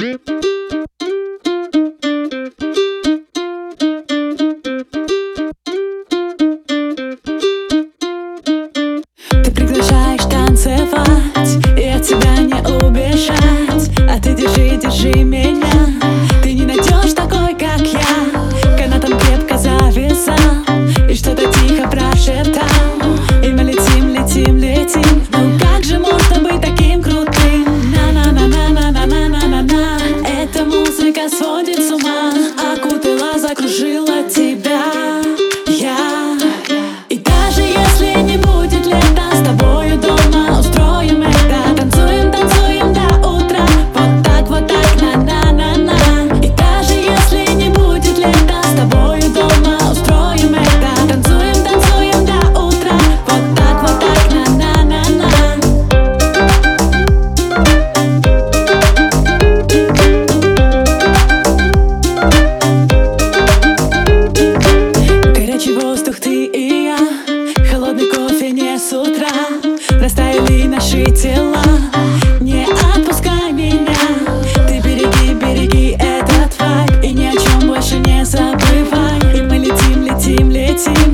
Ты приглашаешь танцевать закружила. живи наши тела. Не отпускай меня. Ты береги, береги этот вайб И ни о чем больше не забывай. И мы летим, летим, летим.